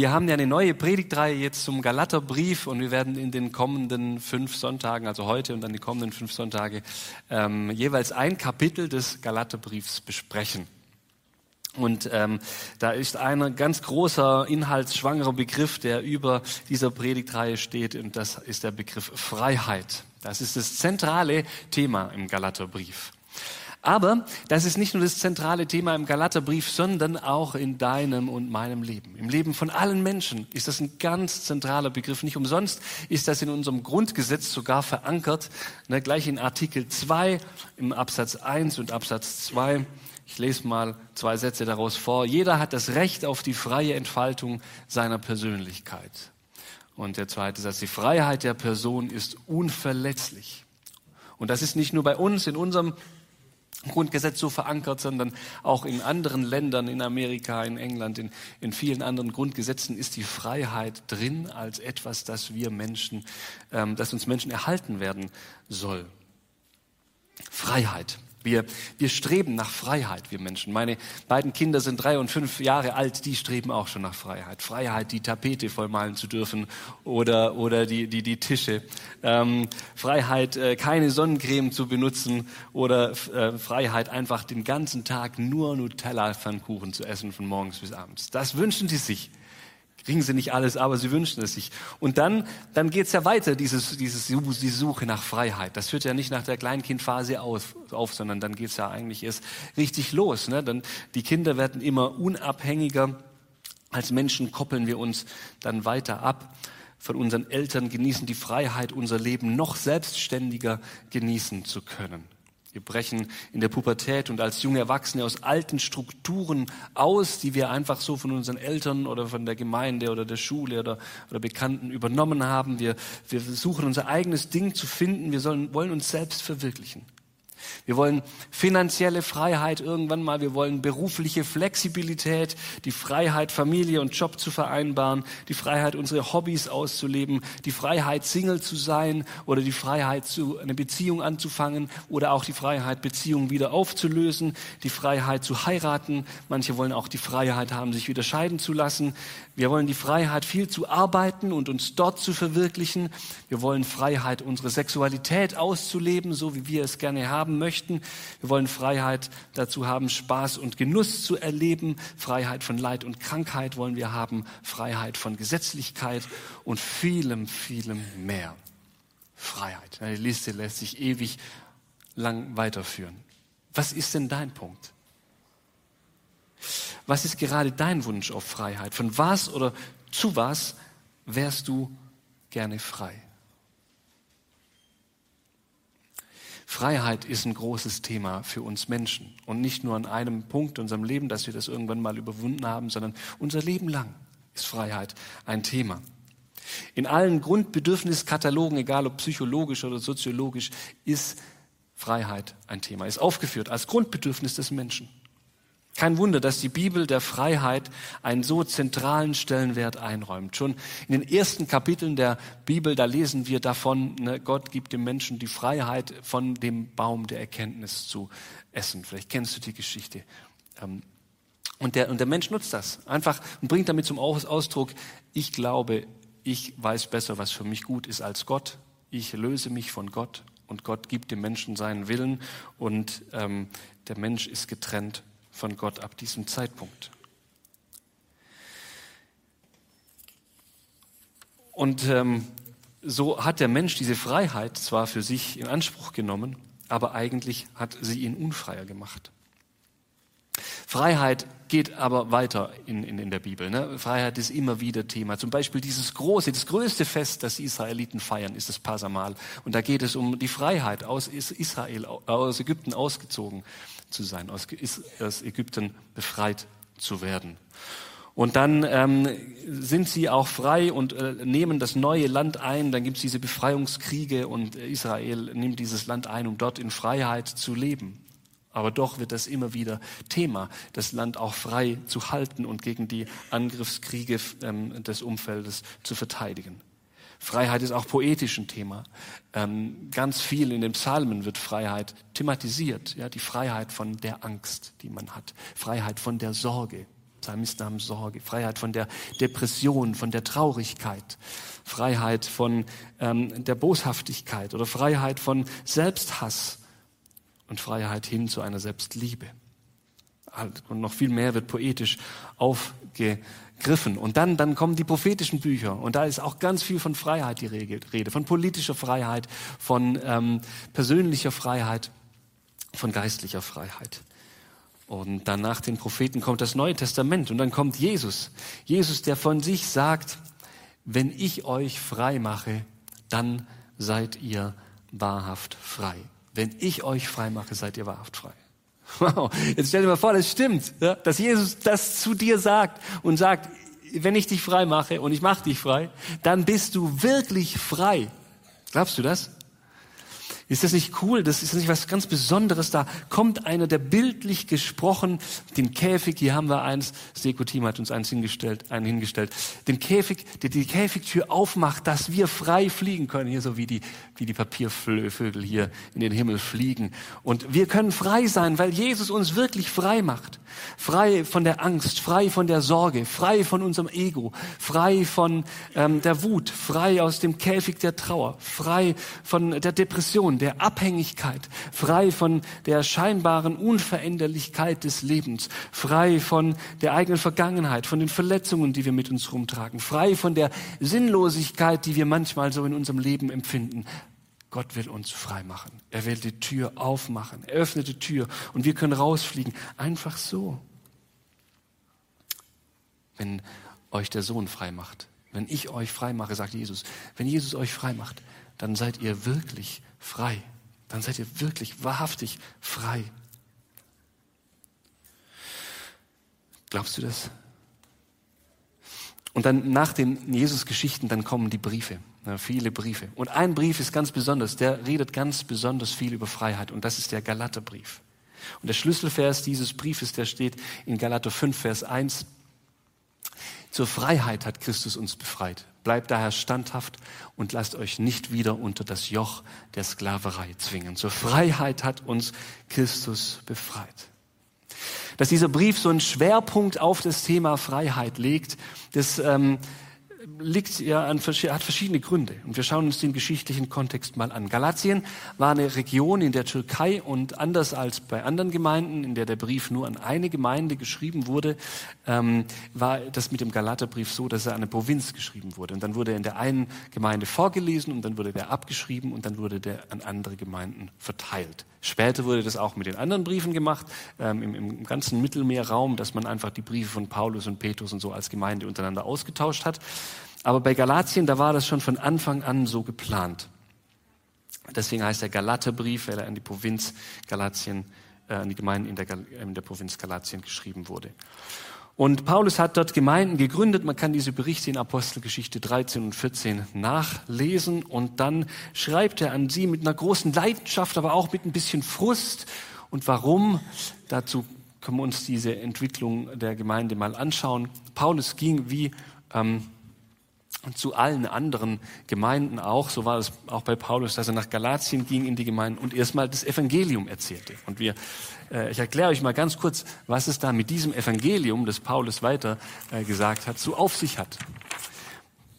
Wir haben ja eine neue Predigtreihe jetzt zum Galaterbrief und wir werden in den kommenden fünf Sonntagen, also heute und dann die kommenden fünf Sonntage, ähm, jeweils ein Kapitel des Galaterbriefs besprechen. Und ähm, da ist ein ganz großer, inhaltsschwangerer Begriff, der über dieser Predigtreihe steht, und das ist der Begriff Freiheit. Das ist das zentrale Thema im Galaterbrief. Aber das ist nicht nur das zentrale Thema im Galaterbrief, sondern auch in deinem und meinem Leben. Im Leben von allen Menschen ist das ein ganz zentraler Begriff. Nicht umsonst ist das in unserem Grundgesetz sogar verankert, ne, gleich in Artikel 2 im Absatz 1 und Absatz 2. Ich lese mal zwei Sätze daraus vor. Jeder hat das Recht auf die freie Entfaltung seiner Persönlichkeit. Und der zweite Satz, die Freiheit der Person ist unverletzlich. Und das ist nicht nur bei uns in unserem Grundgesetz so verankert, sondern auch in anderen Ländern, in Amerika, in England, in, in vielen anderen Grundgesetzen ist die Freiheit drin als etwas, das wir Menschen, ähm, das uns Menschen erhalten werden soll. Freiheit. Wir, wir streben nach Freiheit, wir Menschen. Meine beiden Kinder sind drei und fünf Jahre alt, die streben auch schon nach Freiheit. Freiheit, die Tapete vollmalen zu dürfen oder, oder die, die, die Tische. Ähm, Freiheit, äh, keine Sonnencreme zu benutzen oder äh, Freiheit, einfach den ganzen Tag nur Nutella-Pfannkuchen zu essen von morgens bis abends. Das wünschen die sich. Kriegen sie nicht alles, aber sie wünschen es sich. Und dann, dann geht's ja weiter, dieses, dieses, die Suche nach Freiheit. Das hört ja nicht nach der Kleinkindphase auf, auf sondern dann geht's ja eigentlich erst richtig los. Ne? Dann, die Kinder werden immer unabhängiger. Als Menschen koppeln wir uns dann weiter ab von unseren Eltern, genießen die Freiheit, unser Leben noch selbstständiger genießen zu können. Wir brechen in der Pubertät und als junge Erwachsene aus alten Strukturen aus, die wir einfach so von unseren Eltern oder von der Gemeinde oder der Schule oder, oder Bekannten übernommen haben. Wir, wir versuchen unser eigenes Ding zu finden. Wir sollen, wollen uns selbst verwirklichen. Wir wollen finanzielle Freiheit irgendwann mal. Wir wollen berufliche Flexibilität, die Freiheit, Familie und Job zu vereinbaren, die Freiheit, unsere Hobbys auszuleben, die Freiheit, Single zu sein oder die Freiheit, zu, eine Beziehung anzufangen oder auch die Freiheit, Beziehungen wieder aufzulösen, die Freiheit zu heiraten. Manche wollen auch die Freiheit haben, sich wieder scheiden zu lassen. Wir wollen die Freiheit, viel zu arbeiten und uns dort zu verwirklichen. Wir wollen Freiheit, unsere Sexualität auszuleben, so wie wir es gerne haben möchten. Wir wollen Freiheit dazu haben, Spaß und Genuss zu erleben. Freiheit von Leid und Krankheit wollen wir haben. Freiheit von Gesetzlichkeit und vielem, vielem mehr. Freiheit. Die Liste lässt sich ewig lang weiterführen. Was ist denn dein Punkt? Was ist gerade dein Wunsch auf Freiheit? Von was oder zu was wärst du gerne frei? Freiheit ist ein großes Thema für uns Menschen und nicht nur an einem Punkt in unserem Leben, dass wir das irgendwann mal überwunden haben, sondern unser Leben lang ist Freiheit ein Thema. In allen Grundbedürfniskatalogen, egal ob psychologisch oder soziologisch, ist Freiheit ein Thema, ist aufgeführt als Grundbedürfnis des Menschen. Kein Wunder, dass die Bibel der Freiheit einen so zentralen Stellenwert einräumt. Schon in den ersten Kapiteln der Bibel, da lesen wir davon, ne, Gott gibt dem Menschen die Freiheit, von dem Baum der Erkenntnis zu essen. Vielleicht kennst du die Geschichte. Ähm, und der, und der Mensch nutzt das einfach und bringt damit zum Ausdruck, ich glaube, ich weiß besser, was für mich gut ist als Gott. Ich löse mich von Gott und Gott gibt dem Menschen seinen Willen und ähm, der Mensch ist getrennt von Gott ab diesem Zeitpunkt. Und ähm, so hat der Mensch diese Freiheit zwar für sich in Anspruch genommen, aber eigentlich hat sie ihn unfreier gemacht. Freiheit geht aber weiter in, in, in der Bibel. Ne? Freiheit ist immer wieder Thema. Zum Beispiel dieses große, das größte Fest, das die Israeliten feiern, ist das Pasamal. Und da geht es um die Freiheit, aus Israel, aus Ägypten ausgezogen zu sein, aus, aus Ägypten befreit zu werden. Und dann ähm, sind sie auch frei und äh, nehmen das neue Land ein. Dann gibt es diese Befreiungskriege und Israel nimmt dieses Land ein, um dort in Freiheit zu leben. Aber doch wird das immer wieder Thema, das Land auch frei zu halten und gegen die Angriffskriege ähm, des Umfeldes zu verteidigen. Freiheit ist auch poetisch ein Thema. Ähm, ganz viel in den Psalmen wird Freiheit thematisiert. Ja, die Freiheit von der Angst, die man hat. Freiheit von der Sorge. Psalmisten haben Sorge, Freiheit von der Depression, von der Traurigkeit, Freiheit von ähm, der Boshaftigkeit oder Freiheit von Selbsthass und Freiheit hin zu einer Selbstliebe. Und noch viel mehr wird poetisch aufgegriffen. Und dann, dann kommen die prophetischen Bücher. Und da ist auch ganz viel von Freiheit die Rede, von politischer Freiheit, von ähm, persönlicher Freiheit, von geistlicher Freiheit. Und dann nach den Propheten kommt das Neue Testament und dann kommt Jesus. Jesus, der von sich sagt, wenn ich euch frei mache, dann seid ihr wahrhaft frei. Wenn ich euch frei mache, seid ihr wahrhaft frei. Wow, jetzt stell dir mal vor, das stimmt, ja, dass Jesus das zu dir sagt und sagt, wenn ich dich frei mache und ich mache dich frei, dann bist du wirklich frei. Glaubst du das? Ist das nicht cool? Das ist nicht was ganz Besonderes. Da kommt einer, der bildlich gesprochen den Käfig, hier haben wir eins, das Deko-Team hat uns eins hingestellt, einen hingestellt, den Käfig, der die Käfigtür aufmacht, dass wir frei fliegen können, hier so wie die, wie die Papiervögel hier in den Himmel fliegen. Und wir können frei sein, weil Jesus uns wirklich frei macht. Frei von der Angst, frei von der Sorge, frei von unserem Ego, frei von ähm, der Wut, frei aus dem Käfig der Trauer, frei von der Depression, der Abhängigkeit, frei von der scheinbaren Unveränderlichkeit des Lebens, frei von der eigenen Vergangenheit, von den Verletzungen, die wir mit uns rumtragen, frei von der Sinnlosigkeit, die wir manchmal so in unserem Leben empfinden. Gott will uns frei machen. Er will die Tür aufmachen. Er öffnet die Tür und wir können rausfliegen. Einfach so. Wenn euch der Sohn frei macht, wenn ich euch frei mache, sagt Jesus, wenn Jesus euch frei macht, dann seid ihr wirklich frei. Dann seid ihr wirklich wahrhaftig frei. Glaubst du das? Und dann nach den Jesus-Geschichten, dann kommen die Briefe, ja, viele Briefe. Und ein Brief ist ganz besonders, der redet ganz besonders viel über Freiheit und das ist der Galaterbrief. Und der Schlüsselvers dieses Briefes, der steht in Galater 5, Vers 1. Zur Freiheit hat Christus uns befreit. Bleibt daher standhaft und lasst euch nicht wieder unter das Joch der Sklaverei zwingen. Zur Freiheit hat uns Christus befreit. Dass dieser Brief so einen Schwerpunkt auf das Thema Freiheit legt, das ähm, liegt ja an, hat verschiedene Gründe. Und wir schauen uns den geschichtlichen Kontext mal an. Galatien war eine Region in der Türkei und anders als bei anderen Gemeinden, in der der Brief nur an eine Gemeinde geschrieben wurde, ähm, war das mit dem Galaterbrief so, dass er an eine Provinz geschrieben wurde. Und dann wurde er in der einen Gemeinde vorgelesen und dann wurde der abgeschrieben und dann wurde der an andere Gemeinden verteilt. Später wurde das auch mit den anderen Briefen gemacht, ähm, im, im ganzen Mittelmeerraum, dass man einfach die Briefe von Paulus und Petrus und so als Gemeinde untereinander ausgetauscht hat. Aber bei Galatien, da war das schon von Anfang an so geplant. Deswegen heißt der Galaterbrief, weil er an die Provinz Galatien, äh, an die Gemeinden in der, in der Provinz Galatien geschrieben wurde. Und Paulus hat dort Gemeinden gegründet. Man kann diese Berichte in Apostelgeschichte 13 und 14 nachlesen. Und dann schreibt er an sie mit einer großen Leidenschaft, aber auch mit ein bisschen Frust. Und warum? Dazu können wir uns diese Entwicklung der Gemeinde mal anschauen. Paulus ging wie ähm, zu allen anderen Gemeinden auch, so war es auch bei Paulus, dass er nach Galatien ging in die Gemeinden und erstmal das Evangelium erzählte. Und wir, äh, ich erkläre euch mal ganz kurz, was es da mit diesem Evangelium, das Paulus weiter äh, gesagt hat, so auf sich hat.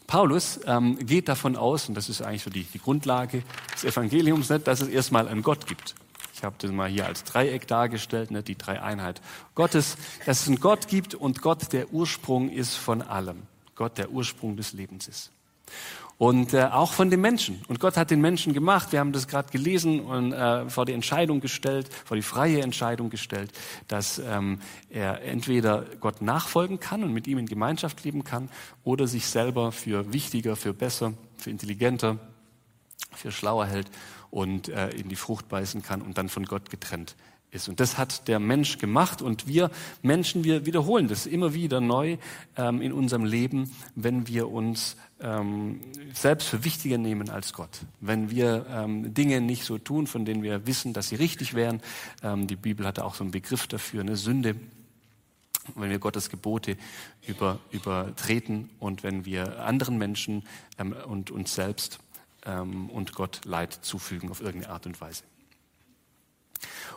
Paulus ähm, geht davon aus, und das ist eigentlich so die, die Grundlage des Evangeliums, nicht, dass es erstmal einen Gott gibt. Ich habe das mal hier als Dreieck dargestellt, ne, die Dreieinheit Gottes, dass es einen Gott gibt und Gott der Ursprung ist von allem. Gott der Ursprung des Lebens ist. Und äh, auch von den Menschen. Und Gott hat den Menschen gemacht. Wir haben das gerade gelesen und äh, vor die Entscheidung gestellt, vor die freie Entscheidung gestellt, dass ähm, er entweder Gott nachfolgen kann und mit ihm in Gemeinschaft leben kann oder sich selber für wichtiger, für besser, für intelligenter, für schlauer hält und äh, in die Frucht beißen kann und dann von Gott getrennt ist. Und das hat der Mensch gemacht und wir Menschen, wir wiederholen das immer wieder neu ähm, in unserem Leben, wenn wir uns ähm, selbst für wichtiger nehmen als Gott. Wenn wir ähm, Dinge nicht so tun, von denen wir wissen, dass sie richtig wären. Ähm, die Bibel hatte auch so einen Begriff dafür, eine Sünde. Wenn wir Gottes Gebote über, übertreten und wenn wir anderen Menschen ähm, und uns selbst ähm, und Gott Leid zufügen auf irgendeine Art und Weise.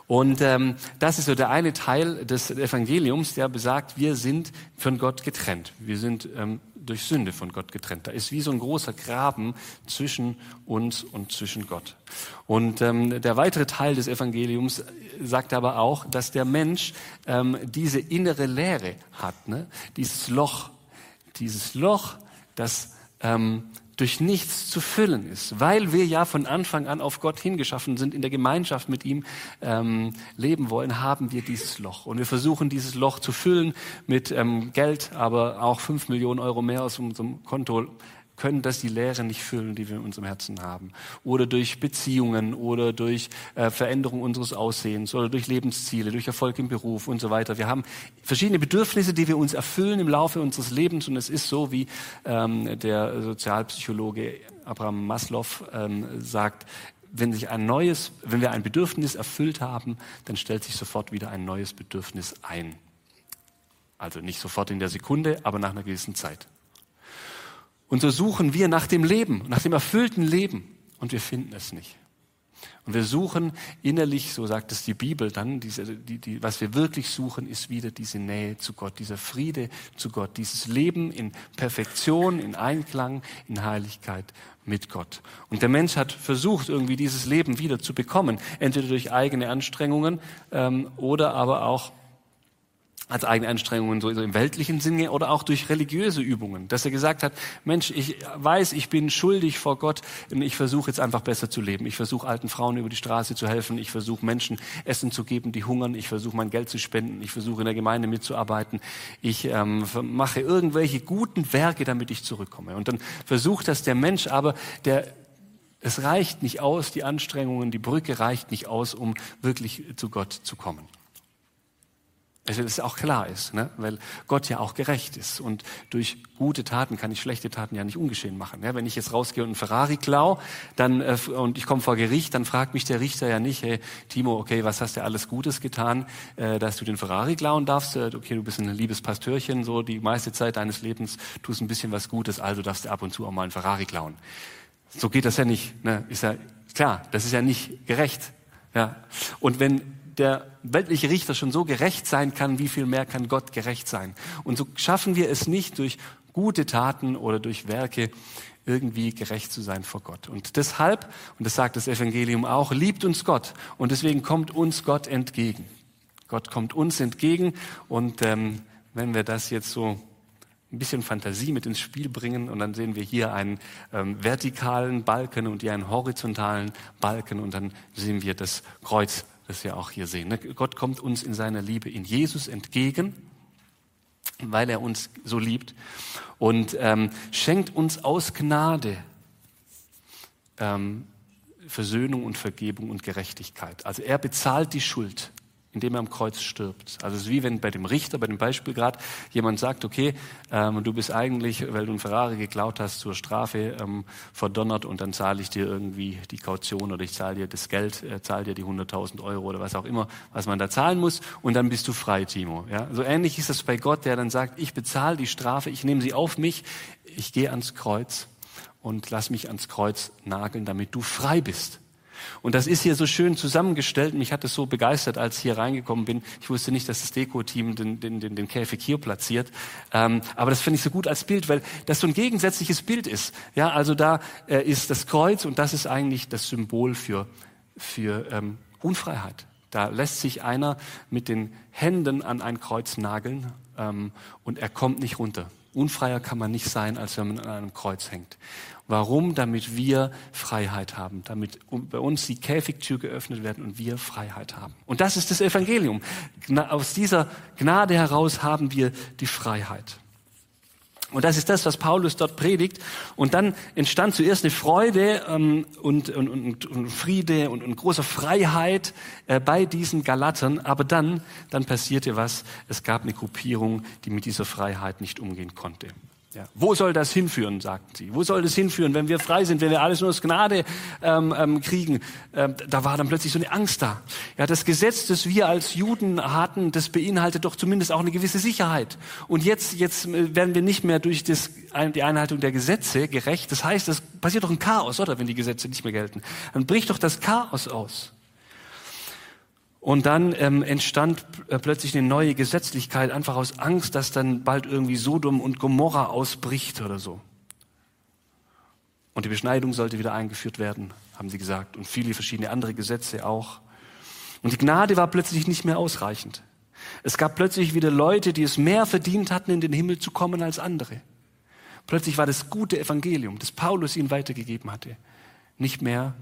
Und ähm, das ist so der eine Teil des Evangeliums, der besagt, wir sind von Gott getrennt. Wir sind ähm, durch Sünde von Gott getrennt. Da ist wie so ein großer Graben zwischen uns und zwischen Gott. Und ähm, der weitere Teil des Evangeliums sagt aber auch, dass der Mensch ähm, diese innere Leere hat, ne? dieses Loch, dieses Loch, das ähm, durch nichts zu füllen ist, weil wir ja von Anfang an auf Gott hingeschaffen sind, in der Gemeinschaft mit ihm ähm, leben wollen, haben wir dieses Loch. Und wir versuchen dieses Loch zu füllen mit ähm, Geld, aber auch fünf Millionen Euro mehr aus unserem Konto können das die Leere nicht füllen, die wir in unserem Herzen haben. Oder durch Beziehungen oder durch äh, Veränderung unseres Aussehens oder durch Lebensziele, durch Erfolg im Beruf und so weiter. Wir haben verschiedene Bedürfnisse, die wir uns erfüllen im Laufe unseres Lebens und es ist so, wie ähm, der Sozialpsychologe Abraham Maslow ähm, sagt, wenn sich ein neues, wenn wir ein Bedürfnis erfüllt haben, dann stellt sich sofort wieder ein neues Bedürfnis ein. Also nicht sofort in der Sekunde, aber nach einer gewissen Zeit. Und so suchen wir nach dem Leben, nach dem erfüllten Leben und wir finden es nicht. Und wir suchen innerlich, so sagt es die Bibel dann, diese, die, die, was wir wirklich suchen, ist wieder diese Nähe zu Gott, dieser Friede zu Gott, dieses Leben in Perfektion, in Einklang, in Heiligkeit mit Gott. Und der Mensch hat versucht, irgendwie dieses Leben wieder zu bekommen, entweder durch eigene Anstrengungen ähm, oder aber auch als eigene Anstrengungen so im weltlichen Sinne oder auch durch religiöse Übungen, dass er gesagt hat, Mensch, ich weiß, ich bin schuldig vor Gott und ich versuche jetzt einfach besser zu leben. Ich versuche alten Frauen über die Straße zu helfen, ich versuche Menschen Essen zu geben, die hungern, ich versuche mein Geld zu spenden, ich versuche in der Gemeinde mitzuarbeiten, ich ähm, mache irgendwelche guten Werke, damit ich zurückkomme. Und dann versucht das der Mensch, aber der es reicht nicht aus, die Anstrengungen, die Brücke reicht nicht aus, um wirklich zu Gott zu kommen. Dass es auch klar ist, ne? weil Gott ja auch gerecht ist. Und durch gute Taten kann ich schlechte Taten ja nicht ungeschehen machen. Ja? Wenn ich jetzt rausgehe und einen Ferrari klau dann, äh, und ich komme vor Gericht, dann fragt mich der Richter ja nicht, hey Timo, okay, was hast du alles Gutes getan, äh, dass du den Ferrari klauen darfst? Äh, okay, du bist ein liebes Pastörchen, so die meiste Zeit deines Lebens tust ein bisschen was Gutes, also darfst du ab und zu auch mal einen Ferrari klauen. So geht das ja nicht. Ne? Ist ja klar, das ist ja nicht gerecht. Ja. Und wenn der weltliche Richter schon so gerecht sein kann, wie viel mehr kann Gott gerecht sein? Und so schaffen wir es nicht durch gute Taten oder durch Werke irgendwie gerecht zu sein vor Gott. Und deshalb, und das sagt das Evangelium auch, liebt uns Gott. Und deswegen kommt uns Gott entgegen. Gott kommt uns entgegen. Und ähm, wenn wir das jetzt so ein bisschen Fantasie mit ins Spiel bringen und dann sehen wir hier einen ähm, vertikalen Balken und hier einen horizontalen Balken und dann sehen wir das Kreuz das wir auch hier sehen. Ne? Gott kommt uns in seiner Liebe in Jesus entgegen, weil er uns so liebt und ähm, schenkt uns aus Gnade ähm, Versöhnung und Vergebung und Gerechtigkeit. Also er bezahlt die Schuld indem er am Kreuz stirbt. Also es ist wie wenn bei dem Richter, bei dem Beispiel gerade, jemand sagt, okay, ähm, du bist eigentlich, weil du einen Ferrari geklaut hast, zur Strafe ähm, verdonnert und dann zahle ich dir irgendwie die Kaution oder ich zahle dir das Geld, äh, zahle dir die 100.000 Euro oder was auch immer, was man da zahlen muss und dann bist du frei, Timo. Ja? So ähnlich ist das bei Gott, der dann sagt, ich bezahle die Strafe, ich nehme sie auf mich, ich gehe ans Kreuz und lass mich ans Kreuz nageln, damit du frei bist. Und das ist hier so schön zusammengestellt. Mich hat es so begeistert, als ich hier reingekommen bin. Ich wusste nicht, dass das Deko-Team den, den, den, den Käfig hier platziert. Ähm, aber das finde ich so gut als Bild, weil das so ein gegensätzliches Bild ist. Ja, also da äh, ist das Kreuz und das ist eigentlich das Symbol für, für ähm, Unfreiheit. Da lässt sich einer mit den Händen an ein Kreuz nageln ähm, und er kommt nicht runter. Unfreier kann man nicht sein, als wenn man an einem Kreuz hängt. Warum? Damit wir Freiheit haben, damit bei uns die Käfigtür geöffnet werden und wir Freiheit haben. Und das ist das Evangelium. Aus dieser Gnade heraus haben wir die Freiheit. Und das ist das, was Paulus dort predigt. Und dann entstand zuerst eine Freude ähm, und, und, und, und, Friede und, und große Freiheit äh, bei diesen Galatern. Aber dann, dann passierte was. Es gab eine Gruppierung, die mit dieser Freiheit nicht umgehen konnte. Ja. Wo soll das hinführen, sagten sie. Wo soll das hinführen, wenn wir frei sind, wenn wir alles nur aus Gnade ähm, ähm, kriegen? Ähm, da war dann plötzlich so eine Angst da. Ja, das Gesetz, das wir als Juden hatten, das beinhaltet doch zumindest auch eine gewisse Sicherheit. Und jetzt, jetzt äh, werden wir nicht mehr durch das, die Einhaltung der Gesetze gerecht. Das heißt, es passiert doch ein Chaos, oder, wenn die Gesetze nicht mehr gelten. Dann bricht doch das Chaos aus. Und dann ähm, entstand äh, plötzlich eine neue Gesetzlichkeit, einfach aus Angst, dass dann bald irgendwie Sodom und Gomorra ausbricht oder so. Und die Beschneidung sollte wieder eingeführt werden, haben sie gesagt. Und viele verschiedene andere Gesetze auch. Und die Gnade war plötzlich nicht mehr ausreichend. Es gab plötzlich wieder Leute, die es mehr verdient hatten, in den Himmel zu kommen als andere. Plötzlich war das gute Evangelium, das Paulus ihnen weitergegeben hatte, nicht mehr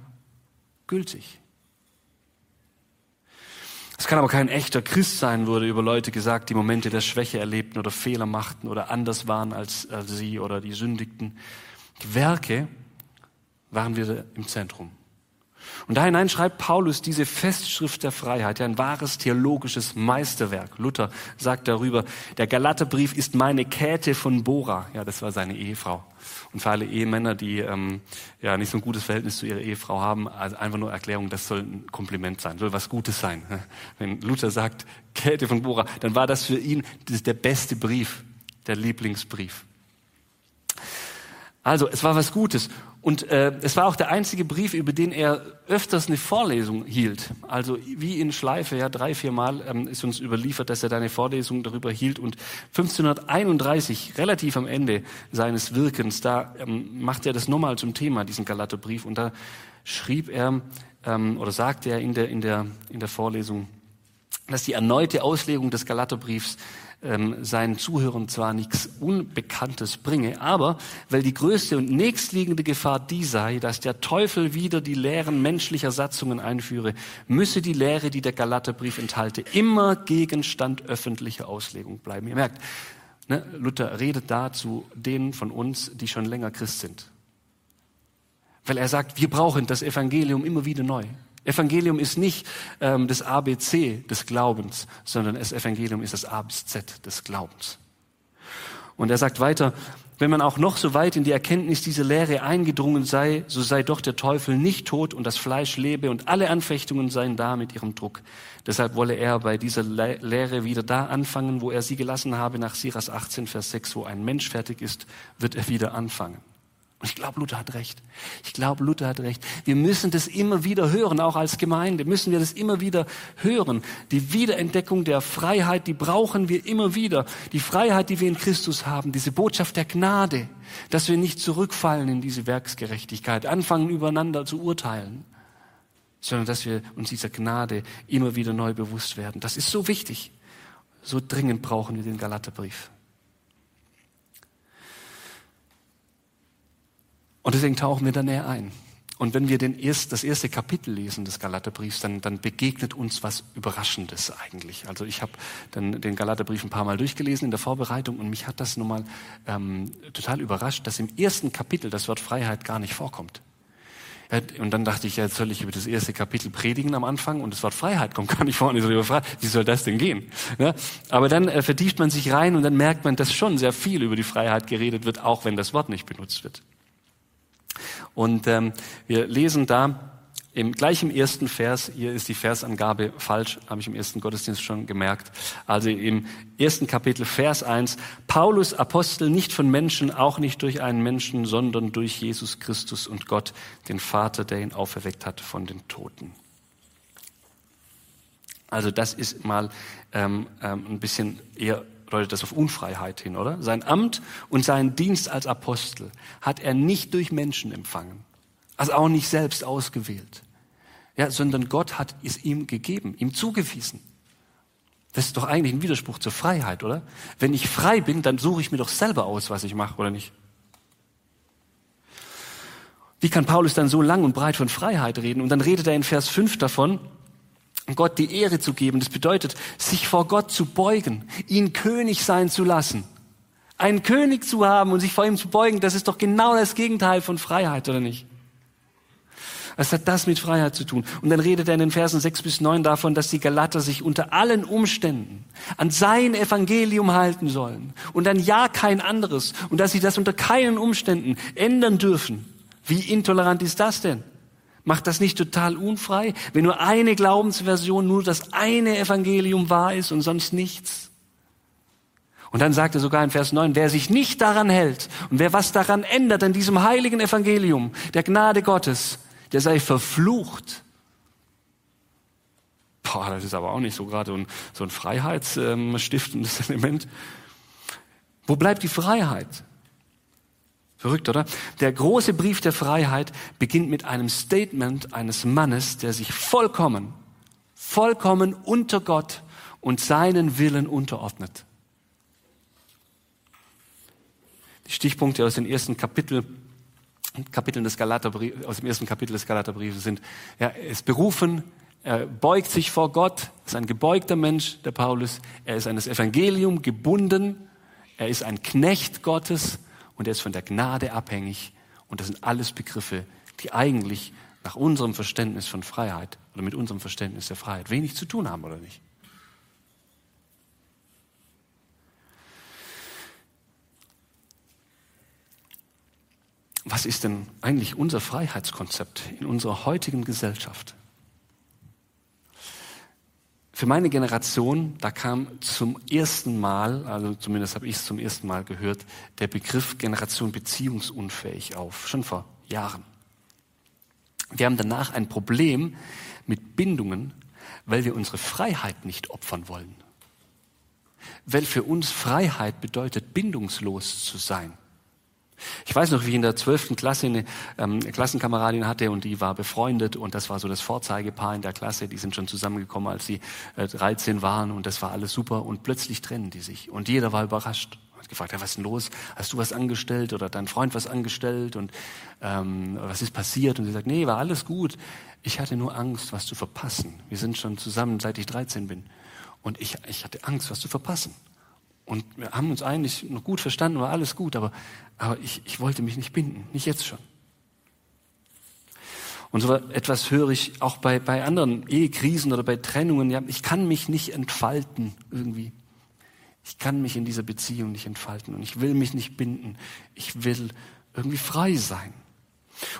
gültig. Es kann aber kein echter Christ sein, wurde über Leute gesagt, die Momente der Schwäche erlebten oder Fehler machten oder anders waren als, als sie oder die sündigten. Die Werke waren wieder im Zentrum. Und da hinein schreibt Paulus diese Festschrift der Freiheit, ein wahres theologisches Meisterwerk. Luther sagt darüber, der Galaterbrief ist meine Käthe von Bora. Ja, das war seine Ehefrau. Und für alle Ehemänner, die ähm, ja nicht so ein gutes Verhältnis zu ihrer Ehefrau haben, also einfach nur Erklärung, das soll ein Kompliment sein, soll was Gutes sein. Wenn Luther sagt Käthe von Bora, dann war das für ihn das der beste Brief, der Lieblingsbrief. Also, es war was Gutes. Und äh, es war auch der einzige Brief, über den er öfters eine Vorlesung hielt. Also wie in Schleife, ja, drei, vier Mal ähm, ist uns überliefert, dass er da eine Vorlesung darüber hielt. Und 1531, relativ am Ende seines Wirkens, da ähm, machte er das nochmal zum Thema, diesen Galaterbrief. Und da schrieb er ähm, oder sagte er in der, in, der, in der Vorlesung, dass die erneute Auslegung des Galaterbriefs ähm, seinen Zuhörern zwar nichts Unbekanntes bringe, aber weil die größte und nächstliegende Gefahr die sei, dass der Teufel wieder die Lehren menschlicher Satzungen einführe, müsse die Lehre, die der Galaterbrief enthalte, immer Gegenstand öffentlicher Auslegung bleiben. Ihr merkt, ne, Luther redet da zu denen von uns, die schon länger Christ sind. Weil er sagt, wir brauchen das Evangelium immer wieder neu. Evangelium ist nicht ähm, das ABC des Glaubens, sondern das Evangelium ist das A bis Z des Glaubens. Und er sagt weiter, wenn man auch noch so weit in die Erkenntnis dieser Lehre eingedrungen sei, so sei doch der Teufel nicht tot und das Fleisch lebe und alle Anfechtungen seien da mit ihrem Druck. Deshalb wolle er bei dieser Lehre wieder da anfangen, wo er sie gelassen habe, nach Siras 18, Vers 6, wo ein Mensch fertig ist, wird er wieder anfangen. Und ich glaube, Luther hat recht. Ich glaube, Luther hat recht. Wir müssen das immer wieder hören, auch als Gemeinde müssen wir das immer wieder hören. Die Wiederentdeckung der Freiheit, die brauchen wir immer wieder. Die Freiheit, die wir in Christus haben, diese Botschaft der Gnade, dass wir nicht zurückfallen in diese Werksgerechtigkeit, anfangen übereinander zu urteilen, sondern dass wir uns dieser Gnade immer wieder neu bewusst werden. Das ist so wichtig. So dringend brauchen wir den Galaterbrief. Und deswegen tauchen wir da näher ein. Und wenn wir den erst, das erste Kapitel lesen des Galaterbriefs, dann, dann begegnet uns was Überraschendes eigentlich. Also ich habe dann den Galaterbrief ein paar Mal durchgelesen in der Vorbereitung und mich hat das nun mal ähm, total überrascht, dass im ersten Kapitel das Wort Freiheit gar nicht vorkommt. Und dann dachte ich, ja, jetzt soll ich über das erste Kapitel predigen am Anfang und das Wort Freiheit kommt gar nicht vor. Und ich so wie soll das denn gehen? Ja? Aber dann äh, vertieft man sich rein und dann merkt man, dass schon sehr viel über die Freiheit geredet wird, auch wenn das Wort nicht benutzt wird. Und ähm, wir lesen da im, gleich im ersten Vers, hier ist die Versangabe falsch, habe ich im ersten Gottesdienst schon gemerkt. Also im ersten Kapitel, Vers 1, Paulus Apostel nicht von Menschen, auch nicht durch einen Menschen, sondern durch Jesus Christus und Gott, den Vater, der ihn auferweckt hat von den Toten. Also das ist mal ähm, ähm, ein bisschen eher deutet das auf Unfreiheit hin, oder? Sein Amt und seinen Dienst als Apostel hat er nicht durch Menschen empfangen, also auch nicht selbst ausgewählt, ja, sondern Gott hat es ihm gegeben, ihm zugewiesen. Das ist doch eigentlich ein Widerspruch zur Freiheit, oder? Wenn ich frei bin, dann suche ich mir doch selber aus, was ich mache, oder nicht? Wie kann Paulus dann so lang und breit von Freiheit reden? Und dann redet er in Vers 5 davon, Gott die Ehre zu geben. Das bedeutet, sich vor Gott zu beugen, ihn König sein zu lassen. Einen König zu haben und sich vor ihm zu beugen, das ist doch genau das Gegenteil von Freiheit, oder nicht? Was hat das mit Freiheit zu tun? Und dann redet er in den Versen 6 bis 9 davon, dass die Galater sich unter allen Umständen an sein Evangelium halten sollen und an ja kein anderes und dass sie das unter keinen Umständen ändern dürfen. Wie intolerant ist das denn? Macht das nicht total unfrei, wenn nur eine Glaubensversion, nur das eine Evangelium wahr ist und sonst nichts? Und dann sagt er sogar in Vers 9, wer sich nicht daran hält und wer was daran ändert an diesem heiligen Evangelium, der Gnade Gottes, der sei verflucht. Boah, das ist aber auch nicht so gerade so ein freiheitsstiftendes Element. Wo bleibt die Freiheit? Verrückt, oder? Der große Brief der Freiheit beginnt mit einem Statement eines Mannes, der sich vollkommen, vollkommen unter Gott und seinen Willen unterordnet. Die Stichpunkte aus den ersten Kapitel, Kapiteln des Galaterbriefs, aus dem ersten Kapitel des Galaterbriefes sind, ja, er ist berufen, er beugt sich vor Gott, ist ein gebeugter Mensch, der Paulus, er ist an das Evangelium gebunden, er ist ein Knecht Gottes, und er ist von der Gnade abhängig. Und das sind alles Begriffe, die eigentlich nach unserem Verständnis von Freiheit oder mit unserem Verständnis der Freiheit wenig zu tun haben, oder nicht? Was ist denn eigentlich unser Freiheitskonzept in unserer heutigen Gesellschaft? Für meine Generation, da kam zum ersten Mal, also zumindest habe ich es zum ersten Mal gehört, der Begriff Generation beziehungsunfähig auf, schon vor Jahren. Wir haben danach ein Problem mit Bindungen, weil wir unsere Freiheit nicht opfern wollen. Weil für uns Freiheit bedeutet, bindungslos zu sein. Ich weiß noch, wie ich in der zwölften Klasse eine ähm, Klassenkameradin hatte und die war befreundet und das war so das Vorzeigepaar in der Klasse. Die sind schon zusammengekommen, als sie äh, 13 waren und das war alles super und plötzlich trennen die sich und jeder war überrascht. Hat gefragt, ja, was ist denn los? Hast du was angestellt oder dein Freund was angestellt und ähm, was ist passiert? Und sie sagt, nee, war alles gut. Ich hatte nur Angst, was zu verpassen. Wir sind schon zusammen, seit ich 13 bin. Und ich, ich hatte Angst, was zu verpassen. Und wir haben uns eigentlich noch gut verstanden, war alles gut, aber, aber ich, ich wollte mich nicht binden, nicht jetzt schon. Und so etwas höre ich auch bei, bei anderen Ehekrisen oder bei Trennungen. Ja, ich kann mich nicht entfalten irgendwie. Ich kann mich in dieser Beziehung nicht entfalten und ich will mich nicht binden. Ich will irgendwie frei sein.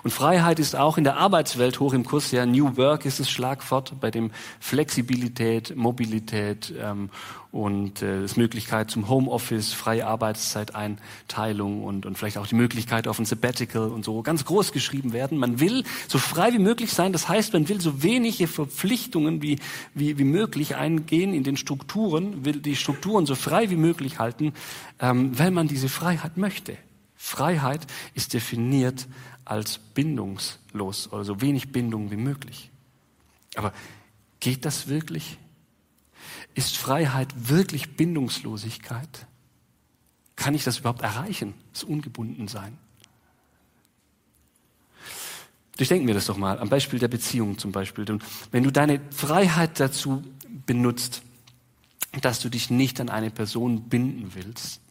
Und Freiheit ist auch in der Arbeitswelt hoch im Kurs. Ja, New Work ist das Schlagwort, bei dem Flexibilität, Mobilität ähm, und äh, das Möglichkeit zum Homeoffice, freie Arbeitszeiteinteilung und, und vielleicht auch die Möglichkeit auf ein Sabbatical und so ganz groß geschrieben werden. Man will so frei wie möglich sein. Das heißt, man will so wenige Verpflichtungen wie, wie, wie möglich eingehen in den Strukturen, will die Strukturen so frei wie möglich halten, ähm, weil man diese Freiheit möchte. Freiheit ist definiert als bindungslos oder so wenig Bindung wie möglich. Aber geht das wirklich? Ist Freiheit wirklich Bindungslosigkeit? Kann ich das überhaupt erreichen, das Ungebundensein? Durchdenken wir das doch mal, am Beispiel der Beziehung zum Beispiel. Wenn du deine Freiheit dazu benutzt, dass du dich nicht an eine Person binden willst,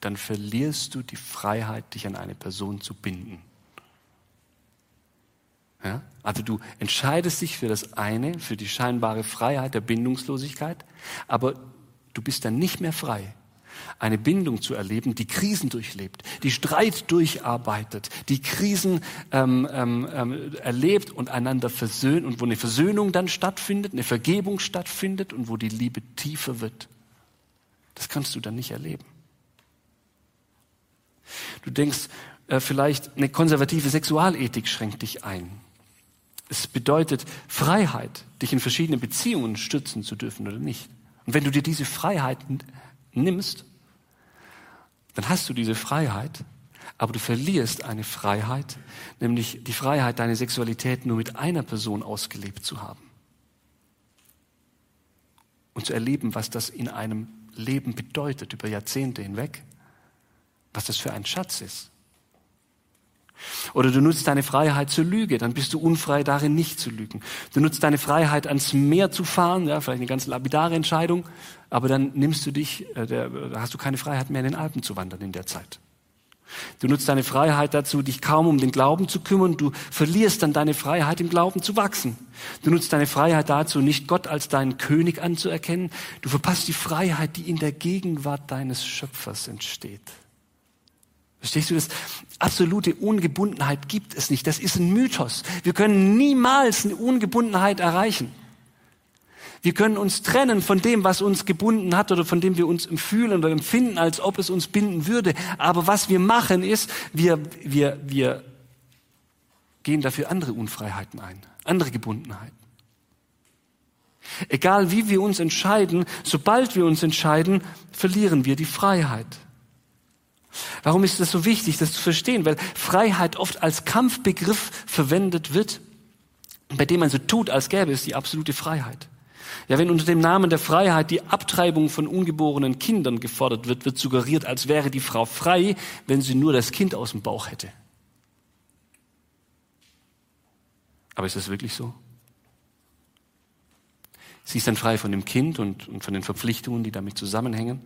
dann verlierst du die Freiheit, dich an eine Person zu binden. Ja? Also du entscheidest dich für das eine, für die scheinbare Freiheit der Bindungslosigkeit, aber du bist dann nicht mehr frei, eine Bindung zu erleben, die Krisen durchlebt, die Streit durcharbeitet, die Krisen ähm, ähm, ähm, erlebt und einander versöhnt und wo eine Versöhnung dann stattfindet, eine Vergebung stattfindet und wo die Liebe tiefer wird. Das kannst du dann nicht erleben. Du denkst, äh, vielleicht eine konservative Sexualethik schränkt dich ein. Es bedeutet Freiheit, dich in verschiedene Beziehungen stützen zu dürfen oder nicht. Und wenn du dir diese Freiheit nimmst, dann hast du diese Freiheit, aber du verlierst eine Freiheit, nämlich die Freiheit, deine Sexualität nur mit einer Person ausgelebt zu haben. Und zu erleben, was das in einem Leben bedeutet, über Jahrzehnte hinweg, was das für ein Schatz ist. Oder du nutzt deine Freiheit zur Lüge, dann bist du unfrei darin, nicht zu lügen. Du nutzt deine Freiheit, ans Meer zu fahren, ja, vielleicht eine ganz lapidare Entscheidung, aber dann nimmst du dich, äh, der, hast du keine Freiheit mehr, in den Alpen zu wandern in der Zeit. Du nutzt deine Freiheit dazu, dich kaum um den Glauben zu kümmern. Du verlierst dann deine Freiheit, im Glauben zu wachsen. Du nutzt deine Freiheit dazu, nicht Gott als deinen König anzuerkennen. Du verpasst die Freiheit, die in der Gegenwart deines Schöpfers entsteht. Verstehst du das? Absolute Ungebundenheit gibt es nicht. Das ist ein Mythos. Wir können niemals eine Ungebundenheit erreichen. Wir können uns trennen von dem, was uns gebunden hat oder von dem wir uns fühlen oder empfinden, als ob es uns binden würde. Aber was wir machen ist, wir, wir, wir gehen dafür andere Unfreiheiten ein, andere Gebundenheiten. Egal wie wir uns entscheiden, sobald wir uns entscheiden, verlieren wir die Freiheit. Warum ist es so wichtig, das zu verstehen? Weil Freiheit oft als Kampfbegriff verwendet wird, bei dem man so tut, als gäbe es die absolute Freiheit. Ja, wenn unter dem Namen der Freiheit die Abtreibung von ungeborenen Kindern gefordert wird, wird suggeriert, als wäre die Frau frei, wenn sie nur das Kind aus dem Bauch hätte. Aber ist das wirklich so? Sie ist dann frei von dem Kind und, und von den Verpflichtungen, die damit zusammenhängen,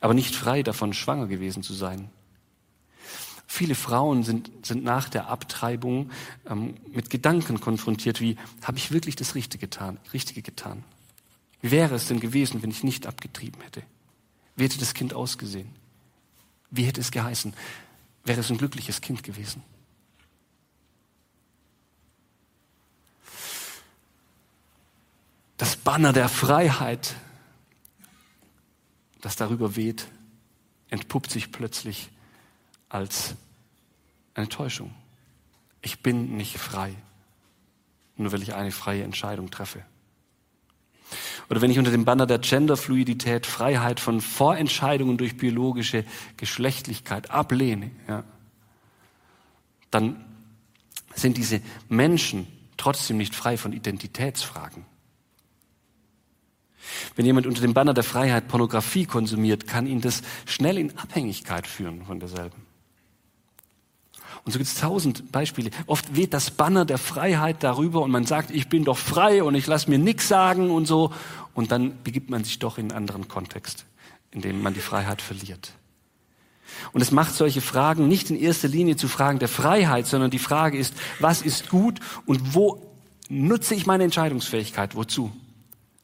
aber nicht frei davon, schwanger gewesen zu sein. Viele Frauen sind, sind nach der Abtreibung ähm, mit Gedanken konfrontiert, wie, habe ich wirklich das Richtige getan, Richtige getan? Wie wäre es denn gewesen, wenn ich nicht abgetrieben hätte? Wie hätte das Kind ausgesehen? Wie hätte es geheißen? Wäre es ein glückliches Kind gewesen? Das Banner der Freiheit, das darüber weht, entpuppt sich plötzlich als eine Täuschung. Ich bin nicht frei, nur weil ich eine freie Entscheidung treffe. Oder wenn ich unter dem Banner der Genderfluidität Freiheit von Vorentscheidungen durch biologische Geschlechtlichkeit ablehne, ja, dann sind diese Menschen trotzdem nicht frei von Identitätsfragen. Wenn jemand unter dem Banner der Freiheit Pornografie konsumiert, kann ihn das schnell in Abhängigkeit führen von derselben. Und so gibt es tausend Beispiele. Oft weht das Banner der Freiheit darüber und man sagt, ich bin doch frei und ich lasse mir nichts sagen und so. Und dann begibt man sich doch in einen anderen Kontext, in dem man die Freiheit verliert. Und es macht solche Fragen nicht in erster Linie zu Fragen der Freiheit, sondern die Frage ist, was ist gut und wo nutze ich meine Entscheidungsfähigkeit? Wozu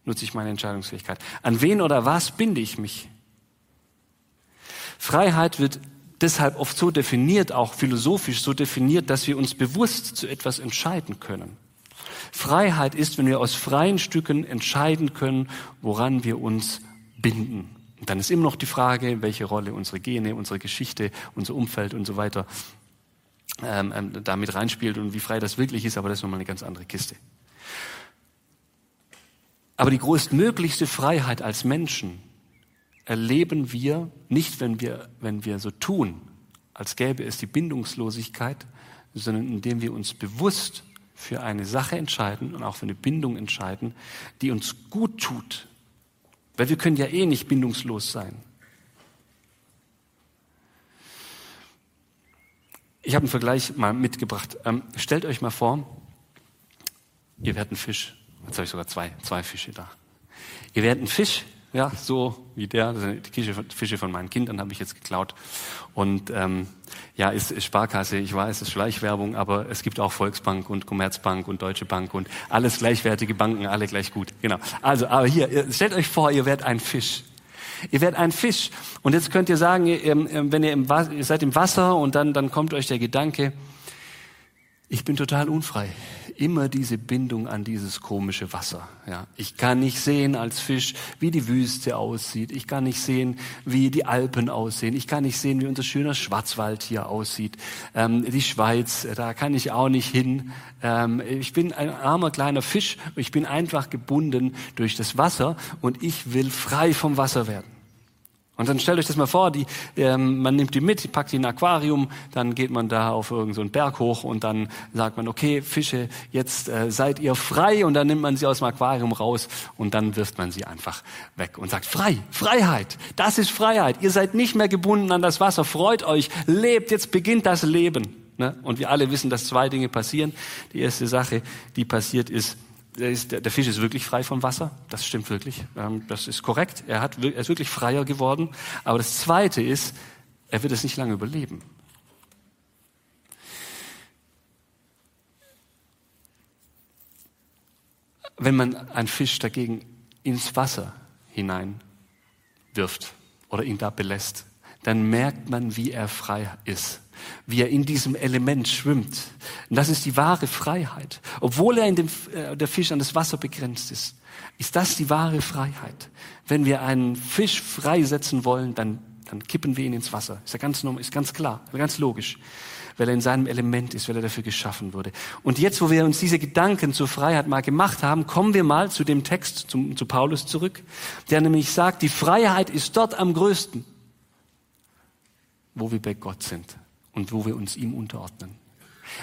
nutze ich meine Entscheidungsfähigkeit? An wen oder was binde ich mich? Freiheit wird deshalb oft so definiert, auch philosophisch so definiert, dass wir uns bewusst zu etwas entscheiden können. Freiheit ist, wenn wir aus freien Stücken entscheiden können, woran wir uns binden. Und dann ist immer noch die Frage, welche Rolle unsere Gene, unsere Geschichte, unser Umfeld und so weiter ähm, ähm, damit reinspielt und wie frei das wirklich ist, aber das ist nochmal eine ganz andere Kiste. Aber die größtmöglichste Freiheit als Menschen erleben wir nicht, wenn wir, wenn wir so tun, als gäbe es die Bindungslosigkeit, sondern indem wir uns bewusst für eine Sache entscheiden und auch für eine Bindung entscheiden, die uns gut tut. Weil wir können ja eh nicht bindungslos sein. Ich habe einen Vergleich mal mitgebracht. Ähm, stellt euch mal vor, ihr werdet einen Fisch. Jetzt habe ich sogar zwei, zwei Fische da. Ihr werdet einen Fisch ja, so wie der. Die Fische von meinen Kindern habe ich jetzt geklaut. Und ähm, ja, ist, ist Sparkasse, ich weiß, es ist Schleichwerbung, aber es gibt auch Volksbank und Commerzbank und Deutsche Bank und alles gleichwertige Banken, alle gleich gut. Genau. Also, aber hier, stellt euch vor, ihr werdet ein Fisch. Ihr werdet ein Fisch. Und jetzt könnt ihr sagen, wenn ihr, im, ihr seid im Wasser und dann, dann kommt euch der Gedanke, ich bin total unfrei immer diese Bindung an dieses komische Wasser. Ja, ich kann nicht sehen als Fisch, wie die Wüste aussieht. Ich kann nicht sehen, wie die Alpen aussehen. Ich kann nicht sehen, wie unser schöner Schwarzwald hier aussieht. Ähm, die Schweiz, da kann ich auch nicht hin. Ähm, ich bin ein armer kleiner Fisch. Ich bin einfach gebunden durch das Wasser und ich will frei vom Wasser werden. Und dann stellt euch das mal vor, die, ähm, man nimmt die mit, packt die in ein Aquarium, dann geht man da auf irgendeinen so Berg hoch und dann sagt man, okay, Fische, jetzt äh, seid ihr frei und dann nimmt man sie aus dem Aquarium raus und dann wirft man sie einfach weg und sagt, frei, Freiheit, das ist Freiheit, ihr seid nicht mehr gebunden an das Wasser, freut euch, lebt, jetzt beginnt das Leben. Ne? Und wir alle wissen, dass zwei Dinge passieren. Die erste Sache, die passiert ist, der, ist, der, Fisch ist wirklich frei vom Wasser. Das stimmt wirklich. Ähm, das ist korrekt. Er, hat, er ist wirklich freier geworden. Aber das Zweite ist, er wird es nicht lange überleben. Wenn man einen Fisch dagegen ins Wasser hineinwirft oder ihn da belässt, dann merkt man, wie er frei ist wie er in diesem Element schwimmt. Und das ist die wahre Freiheit. Obwohl er in dem, äh, der Fisch an das Wasser begrenzt ist, ist das die wahre Freiheit. Wenn wir einen Fisch freisetzen wollen, dann, dann kippen wir ihn ins Wasser. Ist ja ganz, ist ganz klar, ganz logisch, weil er in seinem Element ist, weil er dafür geschaffen wurde. Und jetzt, wo wir uns diese Gedanken zur Freiheit mal gemacht haben, kommen wir mal zu dem Text, zum, zu Paulus zurück, der nämlich sagt, die Freiheit ist dort am größten, wo wir bei Gott sind und wo wir uns ihm unterordnen.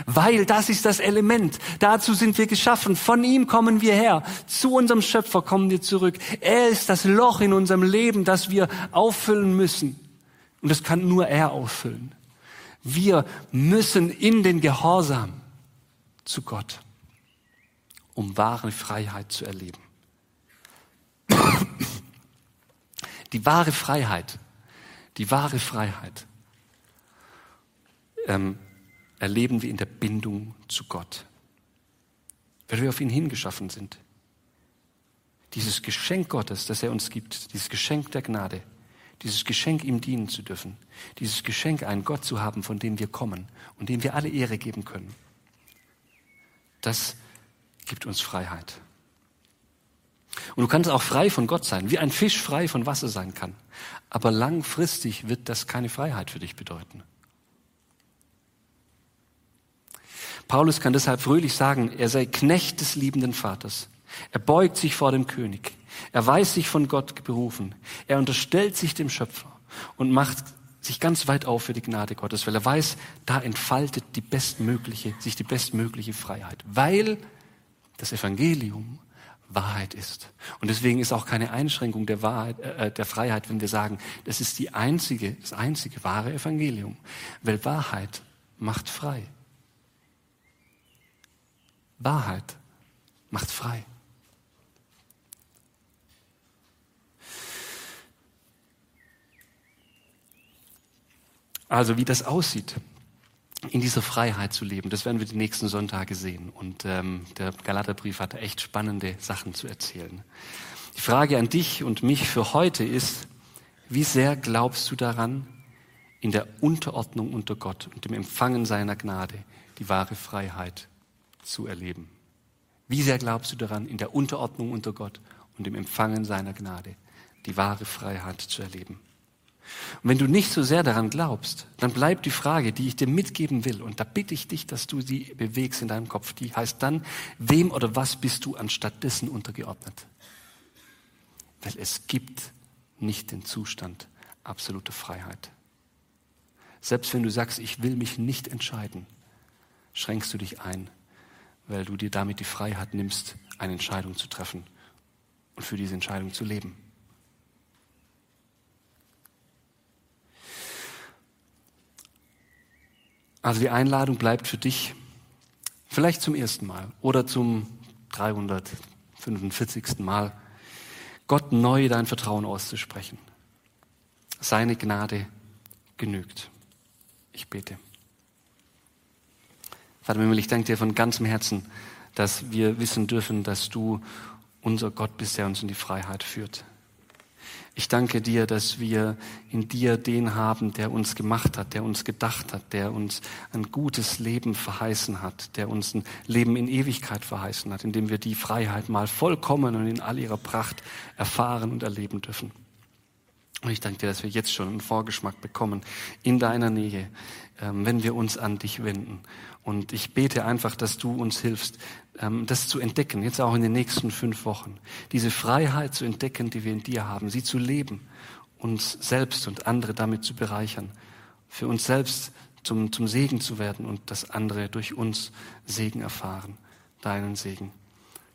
Weil das ist das Element. Dazu sind wir geschaffen. Von ihm kommen wir her. Zu unserem Schöpfer kommen wir zurück. Er ist das Loch in unserem Leben, das wir auffüllen müssen. Und das kann nur er auffüllen. Wir müssen in den Gehorsam zu Gott, um wahre Freiheit zu erleben. Die wahre Freiheit, die wahre Freiheit ähm, erleben wir in der Bindung zu Gott, weil wir auf ihn hingeschaffen sind. Dieses Geschenk Gottes, das er uns gibt, dieses Geschenk der Gnade, dieses Geschenk, ihm dienen zu dürfen, dieses Geschenk, einen Gott zu haben, von dem wir kommen und dem wir alle Ehre geben können, das gibt uns Freiheit. Und du kannst auch frei von Gott sein, wie ein Fisch frei von Wasser sein kann. Aber langfristig wird das keine Freiheit für dich bedeuten. Paulus kann deshalb fröhlich sagen, er sei Knecht des liebenden Vaters. Er beugt sich vor dem König. Er weiß sich von Gott berufen. Er unterstellt sich dem Schöpfer und macht sich ganz weit auf für die Gnade Gottes, weil er weiß, da entfaltet die bestmögliche, sich die bestmögliche Freiheit, weil das Evangelium Wahrheit ist. Und deswegen ist auch keine Einschränkung der Wahrheit, äh, äh der Freiheit, wenn wir sagen, das ist die einzige, das einzige wahre Evangelium, weil Wahrheit macht frei. Wahrheit macht frei. Also wie das aussieht, in dieser Freiheit zu leben, das werden wir die nächsten Sonntage sehen. Und ähm, der Galaterbrief hatte echt spannende Sachen zu erzählen. Die Frage an dich und mich für heute ist, wie sehr glaubst du daran, in der Unterordnung unter Gott und dem Empfangen seiner Gnade die wahre Freiheit zu erleben. Wie sehr glaubst du daran, in der Unterordnung unter Gott und im Empfangen seiner Gnade die wahre Freiheit zu erleben? Und wenn du nicht so sehr daran glaubst, dann bleibt die Frage, die ich dir mitgeben will, und da bitte ich dich, dass du sie bewegst in deinem Kopf, die heißt dann, wem oder was bist du anstatt dessen untergeordnet? Weil es gibt nicht den Zustand absoluter Freiheit. Selbst wenn du sagst, ich will mich nicht entscheiden, schränkst du dich ein weil du dir damit die Freiheit nimmst, eine Entscheidung zu treffen und für diese Entscheidung zu leben. Also die Einladung bleibt für dich vielleicht zum ersten Mal oder zum 345. Mal, Gott neu dein Vertrauen auszusprechen. Seine Gnade genügt. Ich bete. Vater Himmel, ich danke dir von ganzem Herzen, dass wir wissen dürfen, dass du unser Gott bist, der uns in die Freiheit führt. Ich danke dir, dass wir in dir den haben, der uns gemacht hat, der uns gedacht hat, der uns ein gutes Leben verheißen hat, der uns ein Leben in Ewigkeit verheißen hat, in dem wir die Freiheit mal vollkommen und in all ihrer Pracht erfahren und erleben dürfen. Und ich danke dir, dass wir jetzt schon einen Vorgeschmack bekommen in deiner Nähe, ähm, wenn wir uns an dich wenden. Und ich bete einfach, dass du uns hilfst, ähm, das zu entdecken, jetzt auch in den nächsten fünf Wochen. Diese Freiheit zu entdecken, die wir in dir haben, sie zu leben, uns selbst und andere damit zu bereichern, für uns selbst zum, zum Segen zu werden und dass andere durch uns Segen erfahren, deinen Segen.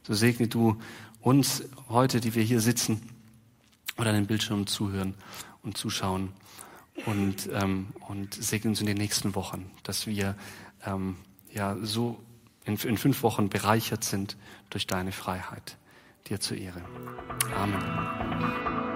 So segne du uns heute, die wir hier sitzen, oder den Bildschirmen zuhören und zuschauen und, ähm, und segnen uns in den nächsten Wochen, dass wir ähm, ja so in, in fünf Wochen bereichert sind durch deine Freiheit. Dir zur Ehre. Amen.